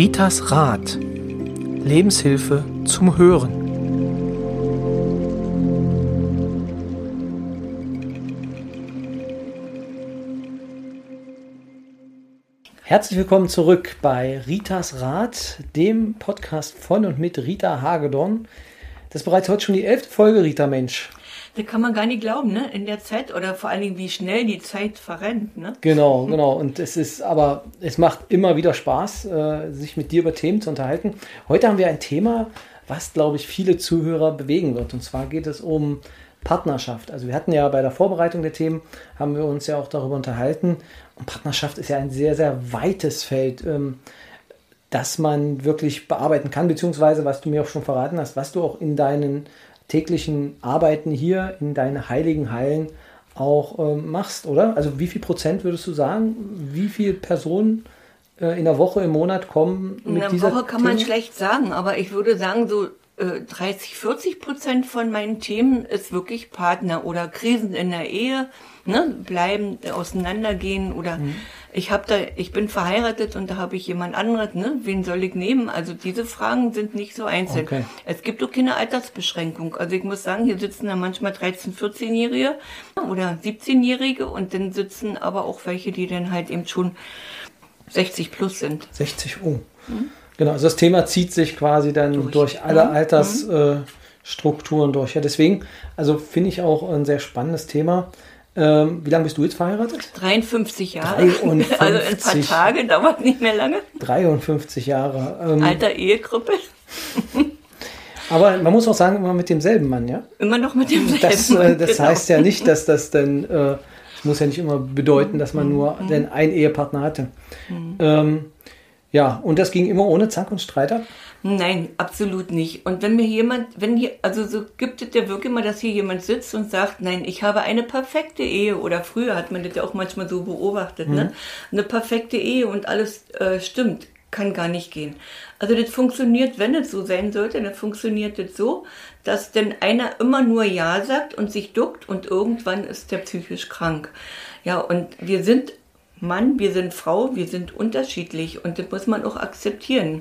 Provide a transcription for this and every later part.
Ritas Rat. Lebenshilfe zum Hören. Herzlich willkommen zurück bei Ritas Rat, dem Podcast von und mit Rita Hagedorn. Das ist bereits heute schon die elfte Folge, Rita Mensch. Das kann man gar nicht glauben, ne? In der Zeit oder vor allen Dingen, wie schnell die Zeit verrennt, ne? Genau, genau. Und es ist, aber es macht immer wieder Spaß, äh, sich mit dir über Themen zu unterhalten. Heute haben wir ein Thema, was, glaube ich, viele Zuhörer bewegen wird. Und zwar geht es um Partnerschaft. Also wir hatten ja bei der Vorbereitung der Themen, haben wir uns ja auch darüber unterhalten. Und Partnerschaft ist ja ein sehr, sehr weites Feld. Ähm, das man wirklich bearbeiten kann, beziehungsweise was du mir auch schon verraten hast, was du auch in deinen täglichen Arbeiten hier in deine heiligen Hallen auch ähm, machst, oder? Also wie viel Prozent würdest du sagen, wie viele Personen äh, in der Woche, im Monat kommen mit in der Woche kann Themen? man schlecht sagen, aber ich würde sagen, so äh, 30, 40 Prozent von meinen Themen ist wirklich Partner oder Krisen in der Ehe, ne? bleiben, auseinandergehen oder mhm ich habe da, ich bin verheiratet und da habe ich jemand anderes, ne? Wen soll ich nehmen? Also diese Fragen sind nicht so einzeln. Okay. Es gibt auch keine Altersbeschränkung. Also ich muss sagen, hier sitzen da manchmal 13, 14-Jährige oder 17-Jährige und dann sitzen aber auch welche, die dann halt eben schon 60 plus sind. 60, oh. Mhm. Genau, also das Thema zieht sich quasi dann durch, durch alle mhm. Altersstrukturen äh, durch. Ja, deswegen, also finde ich auch ein sehr spannendes Thema. Ähm, wie lange bist du jetzt verheiratet? 53 Jahre. 53. Also ein paar Tage, dauert nicht mehr lange. 53 Jahre. Ähm, Alter Ehegruppe. aber man muss auch sagen, immer mit demselben Mann, ja? Immer noch mit demselben das, äh, Mann. Das genau. heißt ja nicht, dass das dann, äh, das muss ja nicht immer bedeuten, dass man nur mhm. denn einen Ehepartner hatte. Mhm. Ähm, ja, und das ging immer ohne Zank und Streit ab? Nein, absolut nicht. Und wenn mir jemand, wenn hier, also so gibt es ja wirklich mal, dass hier jemand sitzt und sagt, nein, ich habe eine perfekte Ehe oder früher hat man das ja auch manchmal so beobachtet, ne? mhm. ne? Eine perfekte Ehe und alles äh, stimmt, kann gar nicht gehen. Also das funktioniert, wenn es so sein sollte, dann funktioniert das so, dass denn einer immer nur Ja sagt und sich duckt und irgendwann ist der psychisch krank. Ja, und wir sind Mann, wir sind Frau, wir sind unterschiedlich und das muss man auch akzeptieren.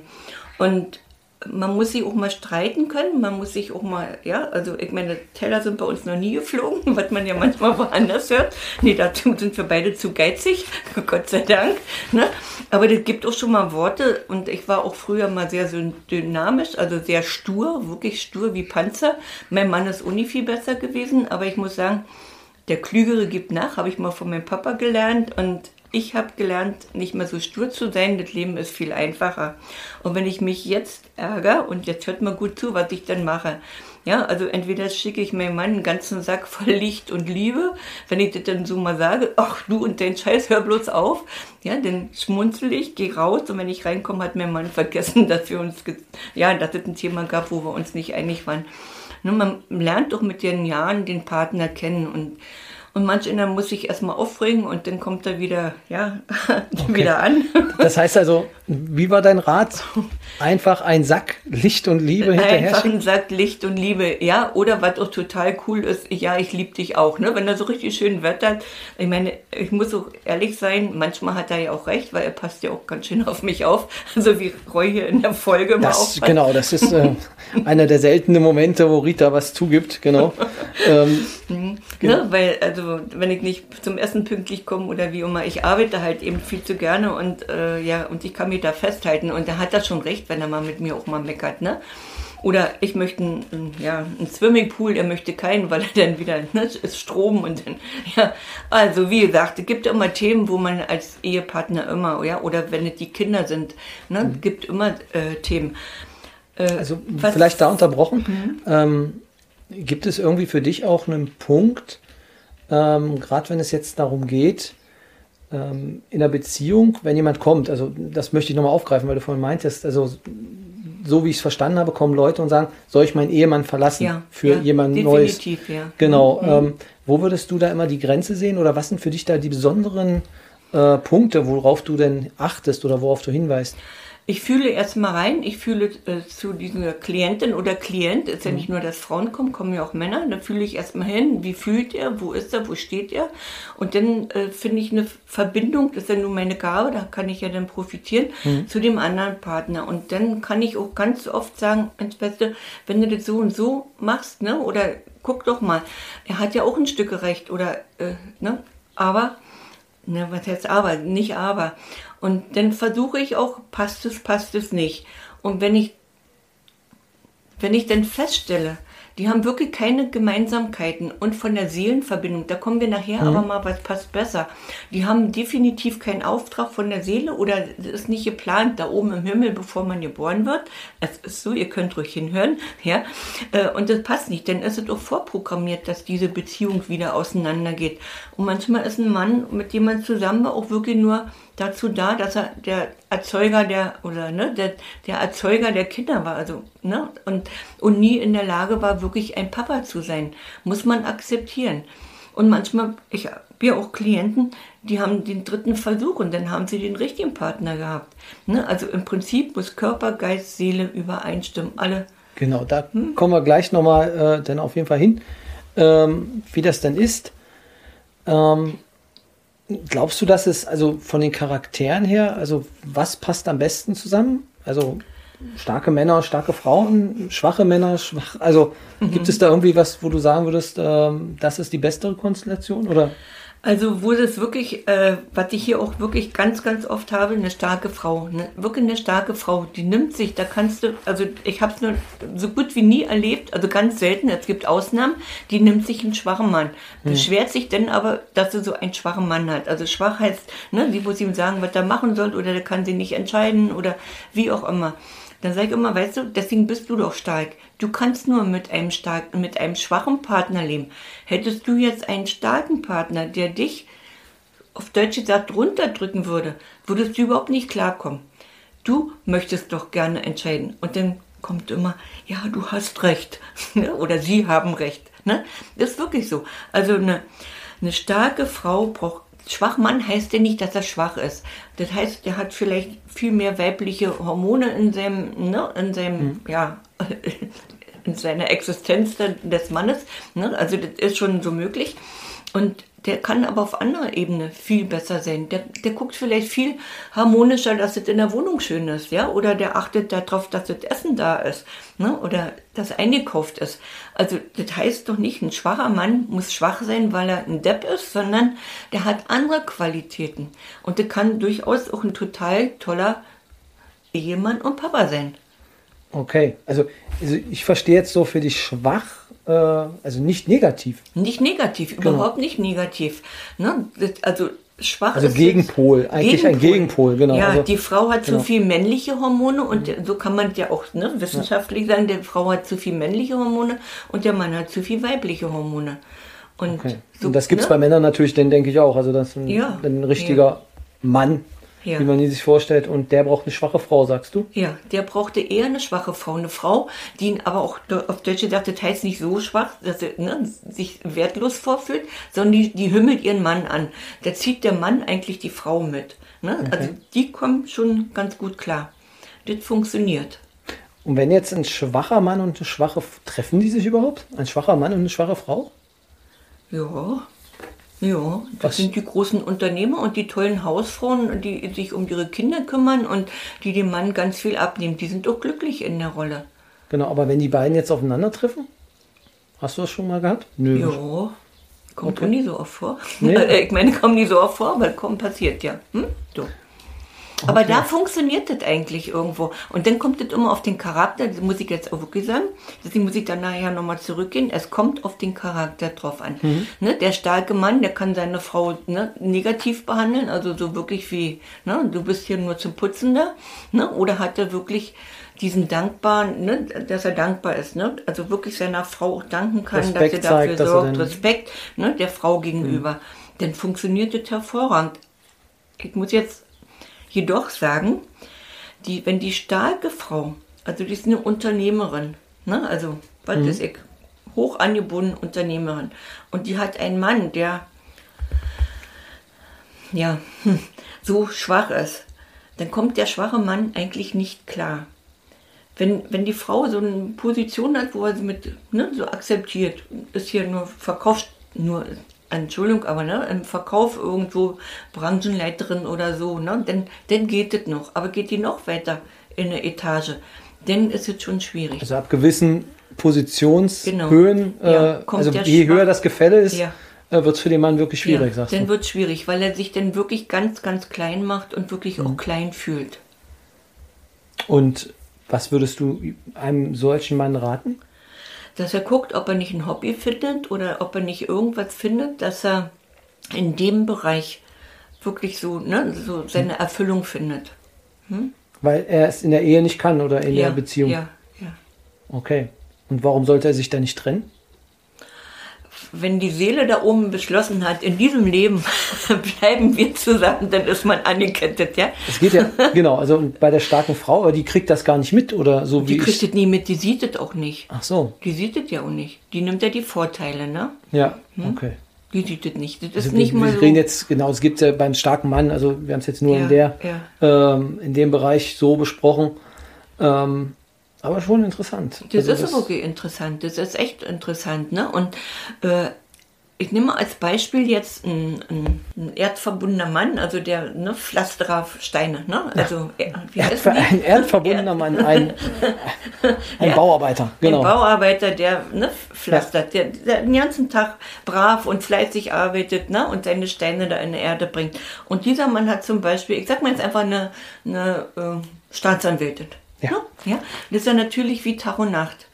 Und man muss sich auch mal streiten können, man muss sich auch mal, ja, also ich meine, Teller sind bei uns noch nie geflogen, was man ja manchmal woanders hört. Nee, dazu sind wir beide zu geizig, Gott sei Dank. Ne? Aber das gibt auch schon mal Worte und ich war auch früher mal sehr so dynamisch, also sehr stur, wirklich stur wie Panzer. Mein Mann ist uni viel besser gewesen, aber ich muss sagen, der Klügere gibt nach, habe ich mal von meinem Papa gelernt und ich habe gelernt, nicht mehr so stur zu sein. Das Leben ist viel einfacher. Und wenn ich mich jetzt ärgere, und jetzt hört mal gut zu, was ich dann mache. Ja, also entweder schicke ich meinem Mann einen ganzen Sack voll Licht und Liebe, wenn ich das dann so mal sage, ach du und dein Scheiß, hör bloß auf. Ja, dann schmunzel ich, gehe raus und wenn ich reinkomme, hat mein Mann vergessen, dass wir uns, ja, dass es ein Thema gab, wo wir uns nicht einig waren. Nur man lernt doch mit den Jahren den Partner kennen und und manch einer muss sich erstmal aufregen und dann kommt er wieder, ja, okay. wieder an. Das heißt also, wie war dein Rat? Einfach ein Sack Licht und Liebe hinterher Einfach ein Sack Licht und Liebe, ja. Oder was auch total cool ist, ja, ich liebe dich auch, ne? Wenn er so richtig schön wettert. Ich meine, ich muss auch ehrlich sein, manchmal hat er ja auch recht, weil er passt ja auch ganz schön auf mich auf. Also wie Roy hier in der Folge das, mal. Genau, das ist äh, einer der seltenen Momente, wo Rita was zugibt, genau. ähm, mhm. genau. Ne? Weil, also, wenn ich nicht zum Essen pünktlich komme oder wie immer, ich arbeite halt eben viel zu gerne und äh, ja, und ich kann mich da festhalten. Und er hat das schon recht, wenn er mal mit mir auch mal meckert, ne? Oder ich möchte einen, ja, einen Swimmingpool, er möchte keinen, weil er dann wieder, ne, ist Strom und dann, ja. Also, wie gesagt, es gibt immer Themen, wo man als Ehepartner immer, ja, oder wenn es die Kinder sind, ne, mhm. gibt immer äh, Themen. Äh, also, vielleicht da unterbrochen. Mhm. Ähm, gibt es irgendwie für dich auch einen Punkt, ähm, gerade wenn es jetzt darum geht, ähm, in der Beziehung, wenn jemand kommt, also das möchte ich nochmal aufgreifen, weil du vorhin meintest, also so wie ich es verstanden habe, kommen Leute und sagen, soll ich meinen Ehemann verlassen ja, für ja, jemand Neues? Definitiv, ja. Genau. Mhm. Ähm, wo würdest du da immer die Grenze sehen oder was sind für dich da die besonderen äh, Punkte, worauf du denn achtest oder worauf du hinweist? Ich fühle erstmal rein, ich fühle äh, zu dieser Klientin oder Klient, ist ja nicht nur, dass Frauen kommen, kommen ja auch Männer, da fühle ich erstmal hin, wie fühlt er, wo ist er, wo steht er. Und dann äh, finde ich eine Verbindung, das ist ja nur meine Gabe, da kann ich ja dann profitieren, mhm. zu dem anderen Partner. Und dann kann ich auch ganz oft sagen, ins Beste, wenn du das so und so machst, ne, oder guck doch mal, er hat ja auch ein Stück Recht oder, äh, ne, aber, ne, was heißt aber, nicht aber und dann versuche ich auch, passt es, passt es nicht. Und wenn ich, wenn ich dann feststelle, die haben wirklich keine Gemeinsamkeiten und von der Seelenverbindung, da kommen wir nachher mhm. aber mal, was passt besser. Die haben definitiv keinen Auftrag von der Seele oder es ist nicht geplant da oben im Himmel, bevor man geboren wird. Es ist so, ihr könnt ruhig hinhören, ja. Äh, und das passt nicht, denn es ist auch vorprogrammiert, dass diese Beziehung wieder auseinandergeht. Und manchmal ist ein Mann, mit dem man zusammen war, auch wirklich nur dazu da, dass er der Erzeuger der oder ne, der, der Erzeuger der Kinder war, also ne, und und nie in der Lage war, wirklich ein Papa zu sein, muss man akzeptieren. Und manchmal, ich habe ja auch Klienten, die haben den dritten Versuch und dann haben sie den richtigen Partner gehabt. Ne? Also im Prinzip muss Körper, Geist, Seele übereinstimmen, alle. Genau, da hm? kommen wir gleich nochmal äh, dann auf jeden Fall hin, ähm, wie das denn ist. Ähm, Glaubst du, dass es also von den Charakteren her, also was passt am besten zusammen? Also starke Männer, starke Frauen, schwache Männer, schwach. Also mhm. gibt es da irgendwie was, wo du sagen würdest, ähm, das ist die bessere Konstellation? Oder? Also wo das wirklich, äh, was ich hier auch wirklich ganz, ganz oft habe, eine starke Frau, eine, wirklich eine starke Frau, die nimmt sich, da kannst du, also ich habe es nur so gut wie nie erlebt, also ganz selten, es gibt Ausnahmen, die nimmt sich einen schwachen Mann. Hm. Beschwert sich denn aber, dass sie so einen schwachen Mann hat. Also schwach heißt, ne, sie muss ihm sagen, was er machen soll oder der kann sie nicht entscheiden oder wie auch immer. Dann sage ich immer, weißt du, deswegen bist du doch stark. Du kannst nur mit einem starken, mit einem schwachen Partner leben. Hättest du jetzt einen starken Partner, der dich auf Deutsch gesagt runterdrücken würde, würdest du überhaupt nicht klarkommen. Du möchtest doch gerne entscheiden. Und dann kommt immer, ja, du hast recht. Oder sie haben recht. Ne? Das ist wirklich so. Also eine, eine starke Frau braucht Schwachmann heißt ja nicht, dass er schwach ist. Das heißt, er hat vielleicht viel mehr weibliche Hormone in seinem, ne, in seinem, mhm. ja, in seiner Existenz des Mannes. Ne? Also das ist schon so möglich. Und der kann aber auf anderer Ebene viel besser sein. Der, der guckt vielleicht viel harmonischer, dass es in der Wohnung schön ist, ja, oder der achtet darauf, dass das Essen da ist, ne, oder das eingekauft ist. Also das heißt doch nicht, ein schwacher Mann muss schwach sein, weil er ein Depp ist, sondern der hat andere Qualitäten und der kann durchaus auch ein total toller Ehemann und Papa sein. Okay, also, also ich verstehe jetzt so für dich schwach äh, also nicht negativ. Nicht negativ, genau. überhaupt nicht negativ. Ne? Also schwach also Gegenpol, eigentlich Gegenpol. ein Gegenpol, genau. Ja, also, die Frau hat genau. zu viel männliche Hormone und mhm. so kann man ja auch ne, wissenschaftlich ja. sagen, die Frau hat zu viel männliche Hormone und der Mann hat zu viel weibliche Hormone. Und, okay. so, und das gibt es ne? bei Männern natürlich, den denke ich auch. Also dass ein, ja. ein richtiger ja. Mann ja. wie man die sich vorstellt. Und der braucht eine schwache Frau, sagst du? Ja, der brauchte eher eine schwache Frau. Eine Frau, die ihn aber auch auf Deutsch gesagt, das heißt nicht so schwach, dass er ne, sich wertlos vorfühlt, sondern die, die hümmelt ihren Mann an. Da zieht der Mann eigentlich die Frau mit. Ne? Okay. Also die kommen schon ganz gut klar. Das funktioniert. Und wenn jetzt ein schwacher Mann und eine schwache, treffen die sich überhaupt? Ein schwacher Mann und eine schwache Frau? Ja, ja, das Was? sind die großen Unternehmer und die tollen Hausfrauen, die sich um ihre Kinder kümmern und die dem Mann ganz viel abnehmen. Die sind auch glücklich in der Rolle. Genau, aber wenn die beiden jetzt aufeinandertreffen, hast du das schon mal gehabt? Nö. Ja, kommt okay. nie so oft vor. Nee. Ich meine, kommt nie so oft vor, aber kommt passiert ja. Hm? So. Aber okay. da funktioniert das eigentlich irgendwo. Und dann kommt es immer auf den Charakter, das muss ich jetzt auch wirklich sagen, deswegen muss ich dann nachher nochmal zurückgehen. Es kommt auf den Charakter drauf an. Mhm. Ne, der starke Mann, der kann seine Frau ne, negativ behandeln, also so wirklich wie, ne, du bist hier nur zum Putzen da, ne, oder hat er wirklich diesen dankbaren, ne, dass er dankbar ist, ne? also wirklich seiner Frau auch danken kann, Respekt dass er dafür zeigt, sorgt, Respekt ne, der Frau gegenüber. Mhm. Dann funktioniert das hervorragend. Ich muss jetzt jedoch sagen, die, wenn die starke Frau, also die ist eine Unternehmerin, ne? also was mhm. ist ich, hoch angebunden Unternehmerin, und die hat einen Mann, der ja so schwach ist, dann kommt der schwache Mann eigentlich nicht klar. Wenn, wenn die Frau so eine Position hat, wo er sie mit ne, so akzeptiert, ist hier nur Verkauf, nur Entschuldigung, aber ne, im Verkauf irgendwo Branchenleiterin oder so, ne, dann, dann geht es noch. Aber geht die noch weiter in eine Etage, dann ist es schon schwierig. Also ab gewissen Positionshöhen, Genau. Ja, äh, kommt also je Schwach- höher das Gefälle ist, Ja. äh, wird es für den Mann wirklich schwierig, ja, sagst dann du. wird es schwierig, weil er sich dann wirklich ganz, ganz klein macht und wirklich Mhm. auch klein fühlt. Und was würdest du einem solchen Mann raten? Dass er guckt, ob er nicht ein Hobby findet oder ob er nicht irgendwas findet, dass er in dem Bereich wirklich so, ne, so seine Erfüllung findet. Weil er es in der Ehe nicht kann oder in ja, der Beziehung. Ja, ja. Okay. Und warum sollte er sich da nicht trennen? Wenn die Seele da oben beschlossen hat, in diesem Leben bleiben wir zusammen, dann ist man angekettet, ja. Es geht ja, genau, also bei der starken Frau, aber die kriegt das gar nicht mit oder so Die wie kriegt ich. es nie mit, die sieht es auch nicht. Ach so, Die sieht es ja auch nicht. Die nimmt ja die Vorteile, ne? ja, okay. Die sieht es nicht. Das ist Also Hm? nicht wir, mal wir so. reden jetzt, genau, es gibt ja beim starken Mann, also wir haben es jetzt nur Ja, in der, ja. ähm, in dem Bereich so besprochen. Ähm, aber schon interessant. Das Also ist wirklich interessant. Das ist echt interessant, ne? Und äh, ich nehme als Beispiel jetzt ein, ein, ein erdverbundener Mann, also der ne, Pflasterer auf Steine, ne? Also äh, wie die? ein erdverbundener Mann, ein, ein Ja. Bauarbeiter, genau. Ein Bauarbeiter, der ne, pflastert, der, der den ganzen Tag brav und fleißig arbeitet ne, und seine Steine da in die Erde bringt. Und dieser Mann hat zum Beispiel, ich sag mal jetzt einfach eine, eine äh, Staatsanwältin. Ja. Ne? ja. Das ist ja natürlich wie Tag und Nacht.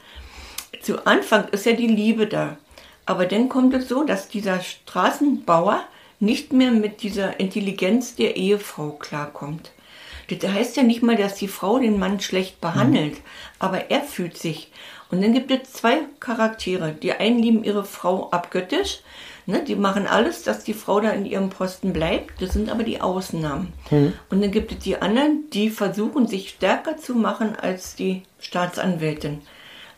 Zu Anfang ist ja die Liebe da. Aber dann kommt es so, dass dieser Straßenbauer nicht mehr mit dieser Intelligenz der Ehefrau klarkommt. Das heißt ja nicht mal, dass die Frau den Mann schlecht behandelt, aber er fühlt sich. Und dann gibt es zwei Charaktere. Die einen lieben ihre Frau abgöttisch, ne, die machen alles, dass die Frau da in ihrem Posten bleibt. Das sind aber die Ausnahmen. Und dann gibt es die anderen, die versuchen, sich stärker zu machen als die Staatsanwältin.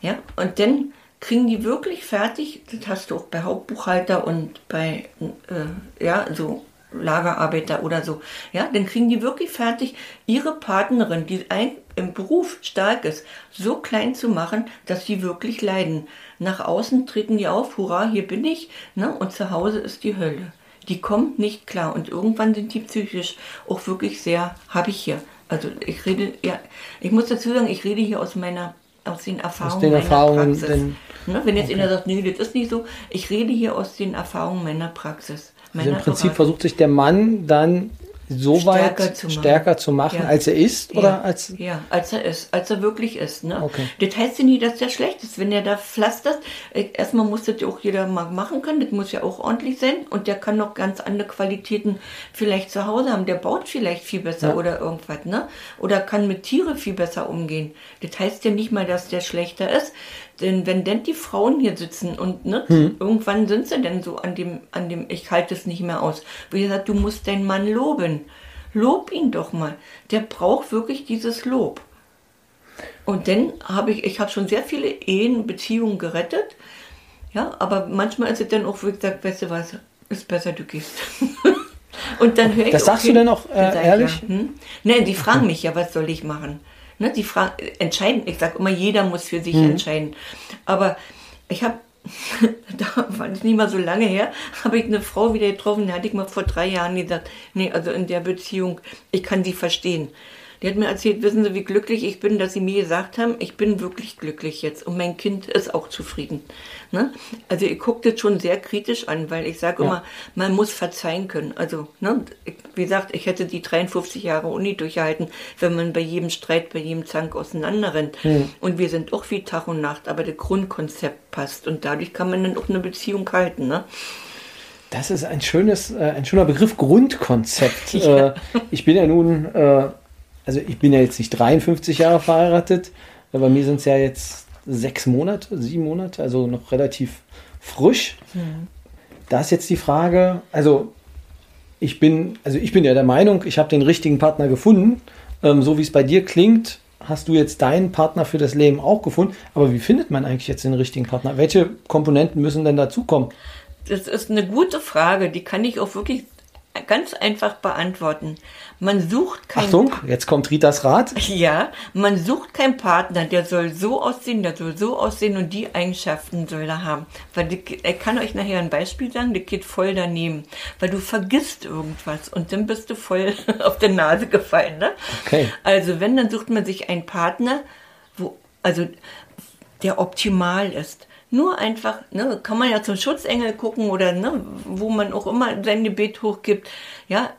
Ja, und dann kriegen die wirklich fertig, das hast du auch bei Hauptbuchhalter und bei, äh, ja, so Lagerarbeiter oder so, ja, dann kriegen die wirklich fertig, ihre Partnerin, die ein, im Beruf stark ist, so klein zu machen, dass sie wirklich leiden. Nach außen treten die auf, hurra, hier bin ich, ne, und zu Hause ist die Hölle. Die kommt nicht klar und irgendwann sind die psychisch auch wirklich sehr, habe ich hier. Also ich rede, ja, ich muss dazu sagen, ich rede hier aus meiner aus den Erfahrungen den meiner Erfahrungen, Praxis. denn- ne, wenn jetzt einer sagt, nee, das ist nicht so, ich rede hier aus den Erfahrungen meiner Praxis. Also im Prinzip versucht sich der Mann dann so Stärker weit zu stärker zu machen, Ja. als er ist, oder ja, als ja, als er ist, als er wirklich ist. Ne? Okay. Das heißt ja nie, dass der schlecht ist. Wenn der da pflastert, äh, erstmal muss das ja auch jeder mal machen können, das muss ja auch ordentlich sein und der kann noch ganz andere Qualitäten vielleicht zu Hause haben. Der baut vielleicht viel besser Ja. oder irgendwas, ne? Oder kann mit Tiere viel besser umgehen. Das heißt ja nicht mal, dass der schlechter ist. Denn wenn denn die Frauen hier sitzen und ne, Hm. irgendwann sind sie denn so an dem, an dem, ich halte es nicht mehr aus. Wie gesagt, du musst deinen Mann loben. Lob ihn doch mal. Der braucht wirklich dieses Lob. Und dann habe ich, ich habe schon sehr viele Ehen, Beziehungen gerettet. Ja, aber manchmal ist es dann auch, wie gesagt, weißt du was, ist besser, du gehst. Und dann höre ich Das sagst du hin. denn auch, äh, ehrlich? Ja, hm? Nein, die fragen mich ja, was soll ich machen? Ne, die fragen, entscheiden, ich sage immer, jeder muss für sich Mhm. entscheiden. Aber ich habe, da war es nicht mal so lange her, habe ich eine Frau wieder getroffen, die hatte ich mal vor drei Jahren gesagt, nee, also in der Beziehung, ich kann sie verstehen. Die hat mir erzählt, wissen Sie, wie glücklich ich bin, dass Sie mir gesagt haben, ich bin wirklich glücklich jetzt und mein Kind ist auch zufrieden. Ne? Also ich gucke das schon sehr kritisch an, weil ich sage immer, man muss verzeihen können. Also, ne, wie gesagt, ich hätte die 53 Jahre Uni durchgehalten, wenn man bei jedem Streit, bei jedem Zank auseinanderrennt. Und wir sind auch wie Tag und Nacht, aber das Grundkonzept passt und dadurch kann man dann auch eine Beziehung halten. Ne? Das ist ein schönes, äh, ein schöner Begriff, Grundkonzept. Äh, ich bin ja nun, äh, also ich bin ja jetzt nicht 53 Jahre verheiratet, bei mir sind es ja jetzt sechs Monate, sieben Monate, also noch relativ frisch. Da ist jetzt die Frage, also ich bin, also ich bin ja der Meinung, ich habe den richtigen Partner gefunden. Ähm, so wie es bei dir klingt, hast du jetzt deinen Partner für das Leben auch gefunden. Aber wie findet man eigentlich jetzt den richtigen Partner? Welche Komponenten müssen denn dazukommen? Das ist eine gute Frage, die kann ich auch wirklich ganz einfach beantworten. Man sucht keinen Achtung, jetzt kommt Ritas Rat. Ja, man sucht keinen Partner, der soll so aussehen, der soll so aussehen und die Eigenschaften soll er haben. Weil er kann euch nachher ein Beispiel sagen, der geht voll daneben. Weil du vergisst irgendwas und dann bist du voll auf der Nase gefallen. Ne? Okay. Also wenn, dann sucht man sich einen Partner, wo, also der optimal ist. Nur einfach, ne, kann man ja zum Schutzengel gucken oder ne, wo man auch immer sein Gebet hochgibt. Ja,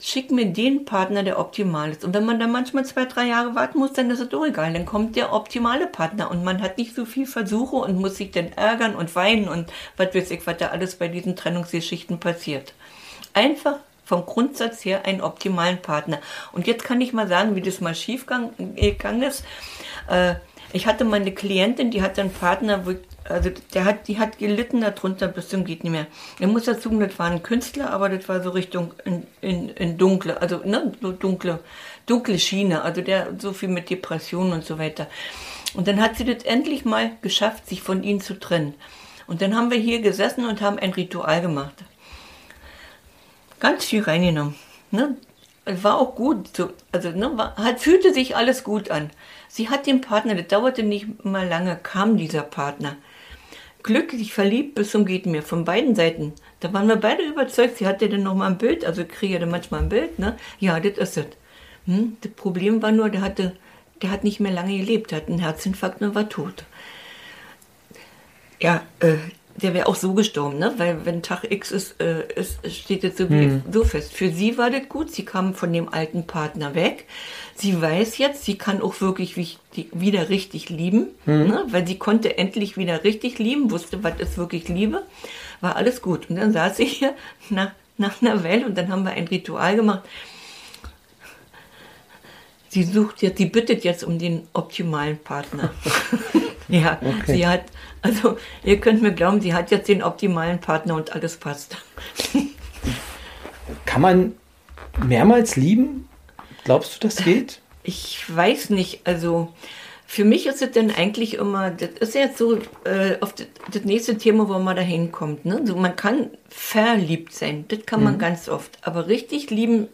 schick mir den Partner, der optimal ist. Und wenn man dann manchmal zwei, drei Jahre warten muss, dann ist es doch egal. Dann kommt der optimale Partner und man hat nicht so viel Versuche und muss sich dann ärgern und weinen und was weiß ich, was da alles bei diesen Trennungsgeschichten passiert. Einfach vom Grundsatz her einen optimalen Partner. Und jetzt kann ich mal sagen, wie das mal schief gegangen ist. Äh, ich hatte meine Klientin, die hatte einen Partner, wo, also der hat, die hat gelitten darunter bis zum geht nicht mehr. Ich muss dazu sagen, das war ein Künstler, aber das war so Richtung in, in, in dunkle, also ne, so dunkle, dunkle Schiene, also der so viel mit Depressionen und so weiter. Und dann hat sie das endlich mal geschafft, sich von ihm zu trennen. Und dann haben wir hier gesessen und haben ein Ritual gemacht. Ganz viel reingenommen. Ne? War auch gut. So, also ne, war, hat, fühlte sich alles gut an. Sie hat den Partner, das dauerte nicht mal lange, kam dieser Partner. Glücklich verliebt bis zum geht mir, von beiden Seiten. Da waren wir beide überzeugt, sie hatte dann nochmal ein Bild, also ich kriege dann manchmal ein Bild, ne? Ja, das ist es. Hm? Das Problem war nur, der hatte, der hat nicht mehr lange gelebt, hat einen Herzinfarkt und war tot. Ja, äh, der wäre auch so gestorben, ne? Weil wenn Tag X ist, äh, ist steht jetzt so, mhm. so fest. Für sie war das gut. Sie kam von dem alten Partner weg. Sie weiß jetzt, sie kann auch wirklich wieder richtig lieben, mhm. ne? weil sie konnte endlich wieder richtig lieben, wusste, was ist wirklich Liebe. War alles gut. Und dann saß sie hier nach, nach einer Welle und dann haben wir ein Ritual gemacht. Sie sucht jetzt, sie bittet jetzt um den optimalen Partner. ja, okay. sie hat also ihr könnt mir glauben, sie hat jetzt den optimalen Partner und alles passt. Kann man mehrmals lieben? Glaubst du, das geht? Ich weiß nicht. Also für mich ist es dann eigentlich immer, das ist jetzt so äh, auf das, das, nächste Thema, wo man da hinkommt. Ne? So, man kann verliebt sein, das kann man mhm. ganz oft. Aber richtig lieben,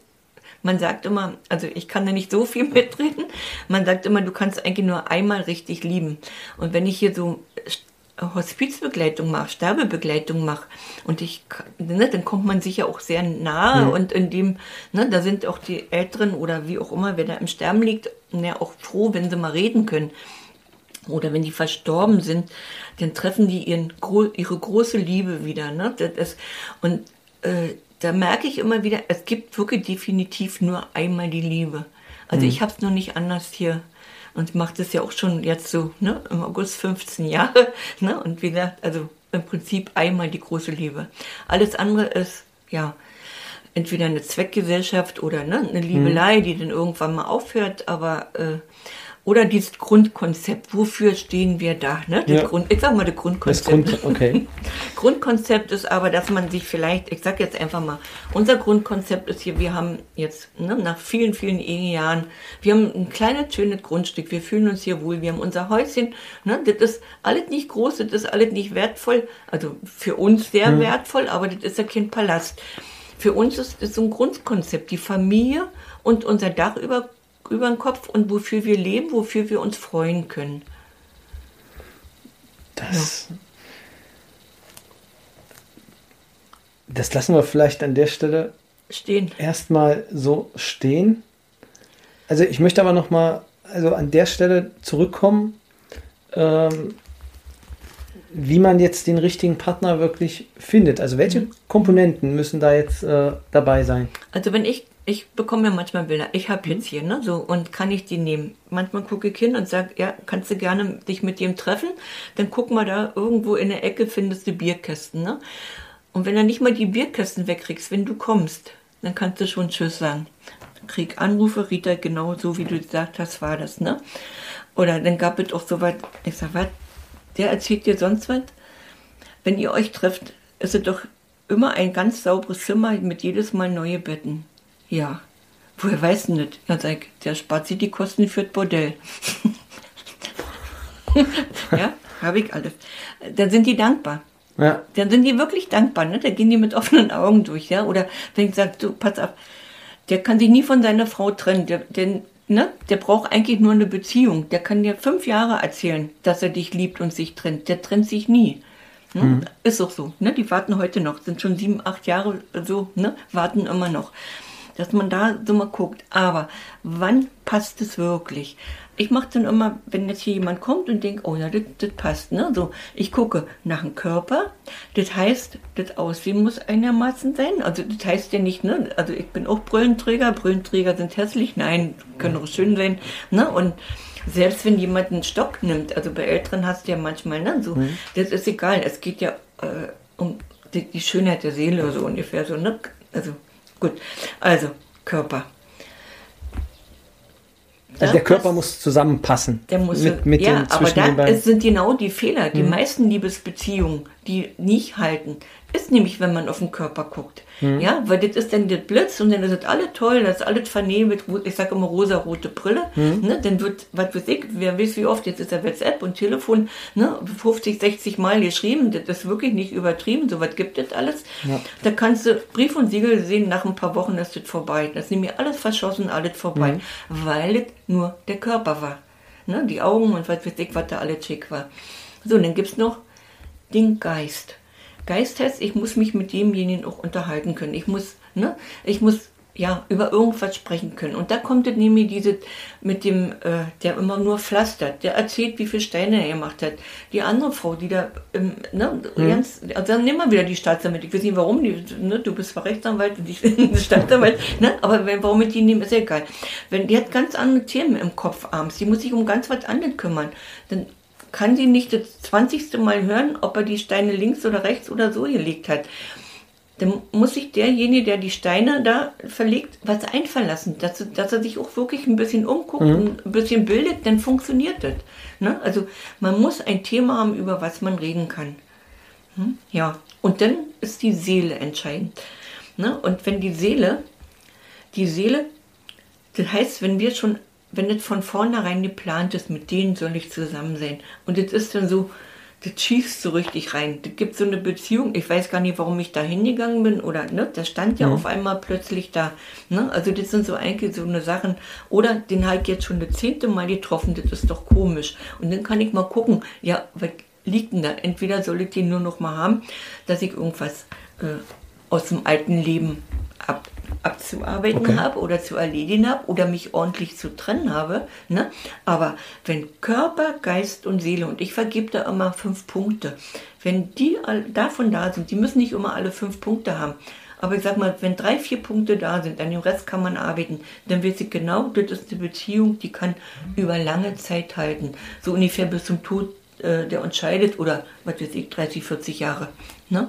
man sagt immer, also ich kann da nicht so viel mitreden, man sagt immer, du kannst eigentlich nur einmal richtig lieben. Und wenn ich hier so Hospizbegleitung mache, Sterbebegleitung mache und ich, ne, dann kommt man sich ja auch sehr nahe mhm. und in dem, ne, da sind auch die Älteren oder wie auch immer, wer da im Sterben liegt, ja auch froh, wenn sie mal reden können. Oder wenn die verstorben sind, dann treffen die ihren, ihre große Liebe wieder. Ne? Das ist, und äh, da merke ich immer wieder, es gibt wirklich definitiv nur einmal die Liebe. Also mhm. ich habe es noch nicht anders hier und macht es ja auch schon jetzt so ne, im August 15 Jahre. Ne, und wie gesagt, also im Prinzip einmal die große Liebe. Alles andere ist, ja, entweder eine Zweckgesellschaft oder ne, eine Liebelei, mhm. die dann irgendwann mal aufhört, aber äh, oder dieses Grundkonzept, wofür stehen wir da? Ne? Das ja. Grund, ich sag mal das Grundkonzept. Das Grund, okay. Grundkonzept ist aber, dass man sich vielleicht, ich sag jetzt einfach mal, unser Grundkonzept ist hier, wir haben jetzt ne, nach vielen, vielen Ehejahren, wir haben ein kleines, schönes Grundstück, wir fühlen uns hier wohl, wir haben unser Häuschen, ne, das ist alles nicht groß, das ist alles nicht wertvoll, also für uns sehr hm. wertvoll, aber das ist ja kein Palast. Für uns ist das so ein Grundkonzept, die Familie und unser Dach über über den Kopf und wofür wir leben, wofür wir uns freuen können. Das, ja. das lassen wir vielleicht an der Stelle stehen. Erstmal so stehen. Also ich möchte aber noch mal also an der Stelle zurückkommen, ähm, wie man jetzt den richtigen Partner wirklich findet. Also welche mhm. Komponenten müssen da jetzt äh, dabei sein? Also wenn ich ich bekomme ja manchmal Bilder. Ich habe jetzt hier, ne, so, und kann ich die nehmen? Manchmal gucke ich hin und sage, ja, kannst du gerne dich mit dem treffen? Dann guck mal da, irgendwo in der Ecke findest du Bierkästen, ne? Und wenn du nicht mal die Bierkästen wegkriegst, wenn du kommst, dann kannst du schon Tschüss sagen. Krieg Anrufe, Rita, genau so wie du gesagt hast, war das, ne? Oder dann gab es auch so weit, ich sag, was, der erzählt dir sonst was? Wenn ihr euch trefft, ist es doch immer ein ganz sauberes Zimmer mit jedes Mal neue Betten. Ja, woher weiß denn nicht? Dann sag ich, der spart sich die Kosten für das Bordell. ja, habe ich alles. Dann sind die dankbar. Ja. Dann sind die wirklich dankbar, ne? Da gehen die mit offenen Augen durch, ja. Oder wenn ich sage, du, pass auf, der kann sich nie von seiner Frau trennen. Der, der, ne? der braucht eigentlich nur eine Beziehung. Der kann dir fünf Jahre erzählen, dass er dich liebt und sich trennt. Der trennt sich nie. Ne? Mhm. Ist auch so. Ne? Die warten heute noch, sind schon sieben, acht Jahre so, ne? warten immer noch. Dass man da so mal guckt. Aber wann passt es wirklich? ich mache dann immer, wenn jetzt hier jemand kommt und denkt, oh ja, das, das passt, ne? So, ich gucke nach dem Körper. Das heißt, das Aussehen muss einigermaßen sein. Also das heißt ja nicht, ne? Also ich bin auch Brillenträger. Brillenträger sind hässlich. Nein, können auch schön sein. Ne? Und selbst wenn jemand einen Stock nimmt, also bei Älteren hast du ja manchmal, ne? So, mhm. das ist egal. Es geht ja äh, um die, die Schönheit der Seele, so ungefähr so, ne? Also gut. Also Körper. Also der Körper muss zusammenpassen. Der muss mit, mit ja, aber da sind genau die Fehler. Die mhm. meisten Liebesbeziehungen, die nicht halten, ist nämlich, wenn man auf den Körper guckt. Mhm. Ja, weil das ist dann der Blitz und dann ist das alles toll, das ist alles vernebelt, ich sage immer rosa-rote Brille. Mhm. Ne, dann wird, was weiß ich, wer weiß wie oft, jetzt ist ja WhatsApp und Telefon, ne, 50, 60 Mal geschrieben, das ist wirklich nicht übertrieben, so was gibt es alles. Ja. Da kannst du Brief und Siegel sehen, nach ein paar Wochen ist das vorbei. Das ist nämlich alles verschossen, alles vorbei, mhm. weil es nur der Körper war. Ne, die Augen und was weiß ich, was da alles schick war. So, dann gibt es noch den Geist. Geist heißt, ich muss mich mit demjenigen auch unterhalten können. Ich muss, ne, ich muss ja, über irgendwas sprechen können. Und da kommt es nämlich diese mit dem, äh, der immer nur pflastert, der erzählt, wie viele Steine er gemacht hat. Die andere Frau, die da, ähm, ne, mhm. ganz, also dann nehmen wir wieder die Staatsanwalt. Ich weiß nicht warum, die, ne, du bist zwar Rechtsanwalt und ich bin Staatsanwalt, ne, aber wenn, warum mit die nehmen, ist ja egal. Wenn, die hat ganz andere Themen im Kopf abends, die muss sich um ganz was anderes kümmern. Dann kann sie nicht das 20. Mal hören, ob er die Steine links oder rechts oder so gelegt hat. Dann muss sich derjenige, der die Steine da verlegt, was einfallen lassen, dass, dass er sich auch wirklich ein bisschen umguckt mhm. und ein bisschen bildet, dann funktioniert das. Ne? Also man muss ein Thema haben, über was man reden kann. Hm? Ja, und dann ist die Seele entscheidend. Ne? Und wenn die Seele, die Seele, das heißt, wenn wir schon wenn das von vornherein geplant ist, mit denen soll ich zusammen sein. Und das ist dann so, das schießt so richtig rein. Das gibt so eine Beziehung. Ich weiß gar nicht, warum ich da hingegangen bin oder, ne, das stand ja mhm. auf einmal plötzlich da. Ne? Also das sind so eigentlich so eine Sachen. Oder den halt jetzt schon das zehnte Mal getroffen, das ist doch komisch. Und dann kann ich mal gucken, ja, was liegt denn da? Entweder soll ich den nur noch mal haben, dass ich irgendwas äh, aus dem alten Leben ab, abzuarbeiten okay. habe oder zu erledigen habe oder mich ordentlich zu trennen habe. Ne? Aber wenn Körper, Geist und Seele, und ich vergebe da immer fünf Punkte, wenn die davon da sind, die müssen nicht immer alle fünf Punkte haben. Aber ich sag mal, wenn drei, vier Punkte da sind, an dem Rest kann man arbeiten, dann wird sie genau, das ist eine Beziehung, die kann über lange Zeit halten. So ungefähr bis zum Tod, äh, der uns scheidet oder, was weiß ich, 30, 40 Jahre. Ne?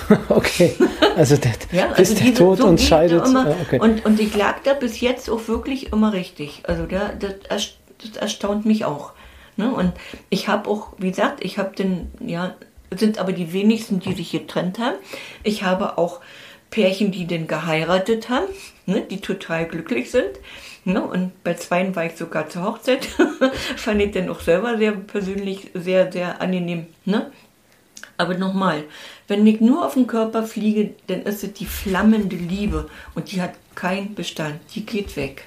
okay, also der, ja, also bis der Tod so uns scheidet. Immer, ah, okay. und, und ich lag da bis jetzt auch wirklich immer richtig. Also der, das, das erstaunt mich auch. Ne? Und ich habe auch, wie gesagt, ich habe den, ja, sind aber die wenigsten, die sich getrennt haben. Ich habe auch Pärchen, die den geheiratet haben, ne, die total glücklich sind. Ne? Und bei zweien war ich sogar zur Hochzeit. Fand ich den auch selber sehr persönlich sehr, sehr angenehm. Ne? Aber nochmal, wenn ich nur auf den Körper fliege, dann ist es die flammende Liebe und die hat keinen Bestand, die geht weg.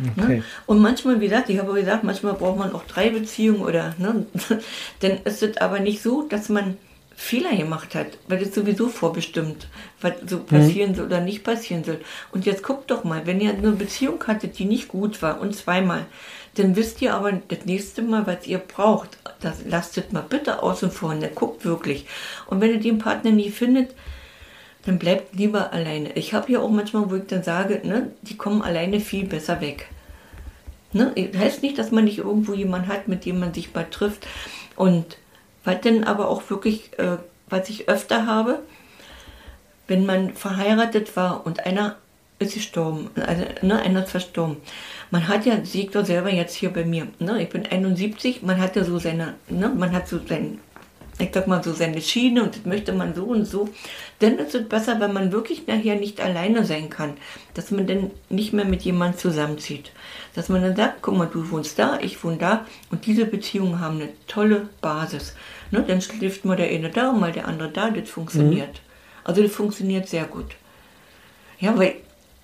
Okay. Ne? Und manchmal, wie gesagt, ich habe gesagt, manchmal braucht man auch drei Beziehungen oder, ne? dann ist es aber nicht so, dass man Fehler gemacht hat, weil es sowieso vorbestimmt, was so mhm. passieren mhm. soll oder nicht passieren soll. Und jetzt guckt doch mal, wenn ihr eine Beziehung hattet, die nicht gut war und zweimal, dann wisst ihr aber das nächste Mal, was ihr braucht. Das lastet mal bitte außen vor und guckt wirklich. Und wenn ihr den Partner nie findet, dann bleibt lieber alleine. Ich habe ja auch manchmal, wo ich dann sage, ne, die kommen alleine viel besser weg. Ne? Heißt nicht, dass man nicht irgendwo jemanden hat, mit dem man sich mal trifft. Und was denn aber auch wirklich, äh, was ich öfter habe, wenn man verheiratet war und einer ist gestorben, also ne, einer ist verstorben, man hat ja, sieht doch selber jetzt hier bei mir, ne, ich bin 71, man hat ja so seine, ne, man hat so sein, ich sag mal so, seine Schiene und das möchte man so und so, dann ist es besser, wenn man wirklich nachher nicht alleine sein kann. Dass man dann nicht mehr mit jemandem zusammenzieht. Dass man dann sagt, guck mal, du wohnst da, ich wohne da und diese Beziehungen haben eine tolle Basis. Ne, dann schläft mal der eine da und mal der andere da, das funktioniert. Mhm. Also das funktioniert sehr gut. Ja, weil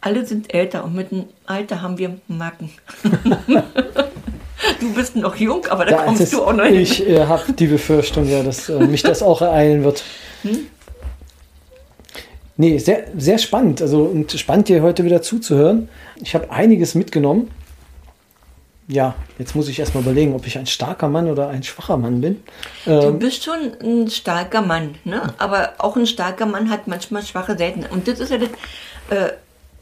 alle sind älter und mit dem Alter haben wir Macken. du bist noch jung, aber da, da kommst du auch noch hin. Ich äh, habe die Befürchtung, ja, dass äh, mich das auch ereilen wird. Hm? Nee, sehr, sehr spannend. Also und spannend dir heute wieder zuzuhören. Ich habe einiges mitgenommen. Ja, jetzt muss ich erstmal überlegen, ob ich ein starker Mann oder ein schwacher Mann bin. Ähm, du bist schon ein starker Mann, ne? Aber auch ein starker Mann hat manchmal schwache Seiten. Und das ist ja das, äh,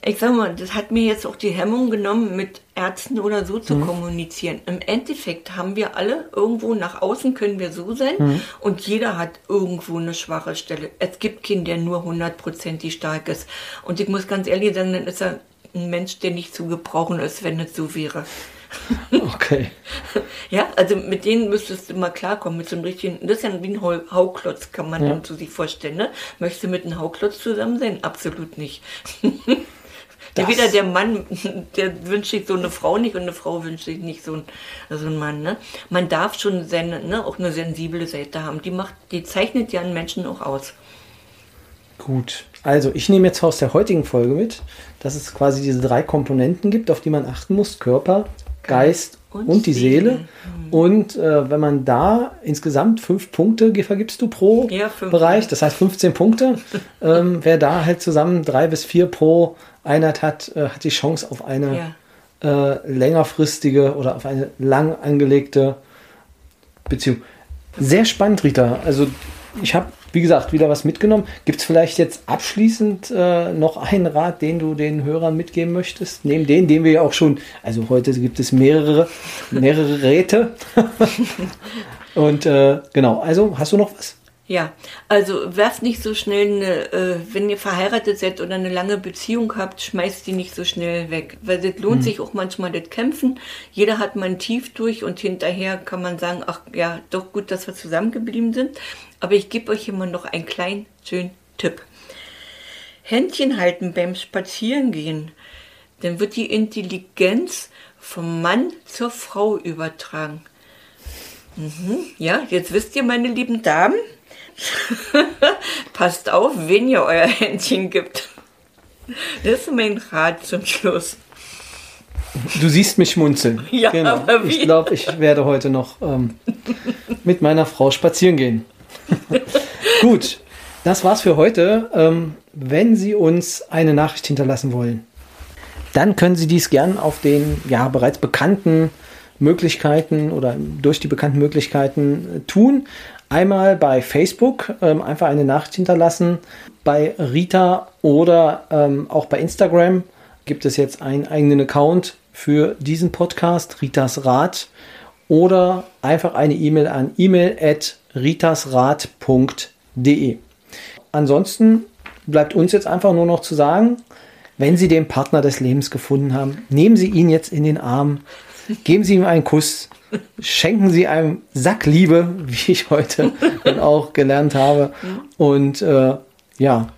ich sag mal, das hat mir jetzt auch die Hemmung genommen, mit Ärzten oder so zu mhm. kommunizieren. Im Endeffekt haben wir alle irgendwo nach außen können wir so sein mhm. und jeder hat irgendwo eine schwache Stelle. Es gibt keinen, der nur hundertprozentig stark ist. Und ich muss ganz ehrlich sagen, dann ist er ein Mensch, der nicht zu gebrauchen ist, wenn es so wäre. Okay. ja, also mit denen müsstest du mal klarkommen, mit so einem richtigen, das ist ja wie ein Hauklotz, kann man ja. dann zu sich vorstellen, ne? Möchtest du mit einem Hauklotz zusammen sein? Absolut nicht. Das Wieder der Mann, der wünscht sich so eine Frau nicht und eine Frau wünscht sich nicht so, ein, so einen Mann. Ne? Man darf schon seine, ne, auch eine sensible Seite haben. Die, macht, die zeichnet ja einen Menschen auch aus. Gut, also ich nehme jetzt aus der heutigen Folge mit, dass es quasi diese drei Komponenten gibt, auf die man achten muss: Körper, Geist und, und die Seele. Seele. Mhm. Und äh, wenn man da insgesamt fünf Punkte vergibst du pro ja, Bereich, das heißt 15 Punkte, ähm, wer da halt zusammen drei bis vier pro Einheit hat, äh, hat die Chance auf eine ja. äh, längerfristige oder auf eine lang angelegte Beziehung. Sehr spannend, Rita. Also ich habe, wie gesagt, wieder was mitgenommen. Gibt es vielleicht jetzt abschließend äh, noch einen Rat, den du den Hörern mitgeben möchtest? Neben den, den wir ja auch schon, also heute gibt es mehrere, mehrere Räte. Und äh, genau, also hast du noch was? Ja, also werft nicht so schnell eine, äh, wenn ihr verheiratet seid oder eine lange Beziehung habt, schmeißt die nicht so schnell weg. Weil es lohnt mhm. sich auch manchmal das Kämpfen. Jeder hat mal ein Tief durch und hinterher kann man sagen, ach ja, doch gut, dass wir zusammengeblieben sind. Aber ich gebe euch immer noch einen kleinen, schönen Tipp. Händchen halten beim Spazierengehen. Dann wird die Intelligenz vom Mann zur Frau übertragen. Mhm. Ja, jetzt wisst ihr, meine lieben Damen, Passt auf, wen ihr euer Händchen gibt. Das ist mein Rat zum Schluss. Du siehst mich schmunzeln. Ja, genau. aber wie? Ich glaube, ich werde heute noch ähm, mit meiner Frau spazieren gehen. Gut, das war's für heute. Ähm, wenn Sie uns eine Nachricht hinterlassen wollen, dann können Sie dies gern auf den ja bereits bekannten Möglichkeiten oder durch die bekannten Möglichkeiten äh, tun. Einmal bei Facebook ähm, einfach eine Nachricht hinterlassen. Bei Rita oder ähm, auch bei Instagram gibt es jetzt einen eigenen Account für diesen Podcast, Ritas Rat. Oder einfach eine E-Mail an e-mail at ritasrat.de. Ansonsten bleibt uns jetzt einfach nur noch zu sagen, wenn Sie den Partner des Lebens gefunden haben, nehmen Sie ihn jetzt in den Arm, geben Sie ihm einen Kuss schenken Sie einem Sack Liebe, wie ich heute dann auch gelernt habe. Und äh, ja,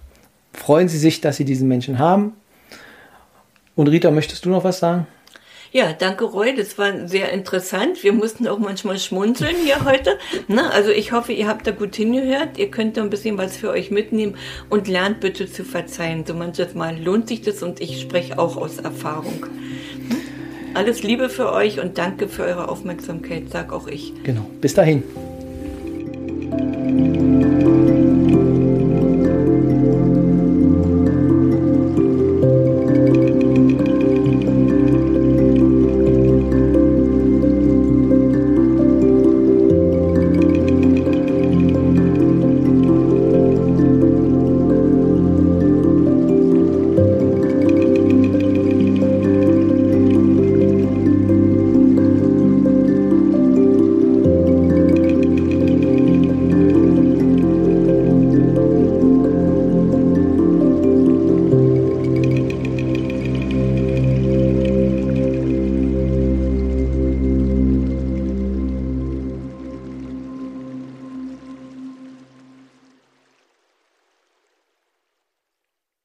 freuen Sie sich, dass Sie diesen Menschen haben. Und Rita, möchtest du noch was sagen? Ja, danke Roy, das war sehr interessant. Wir mussten auch manchmal schmunzeln hier heute. Na, also ich hoffe, ihr habt da gut hingehört. Ihr könnt da ein bisschen was für euch mitnehmen und lernt bitte zu verzeihen. So manches Mal lohnt sich das und ich spreche auch aus Erfahrung. Alles Liebe für euch und danke für eure Aufmerksamkeit, sag auch ich. Genau. Bis dahin.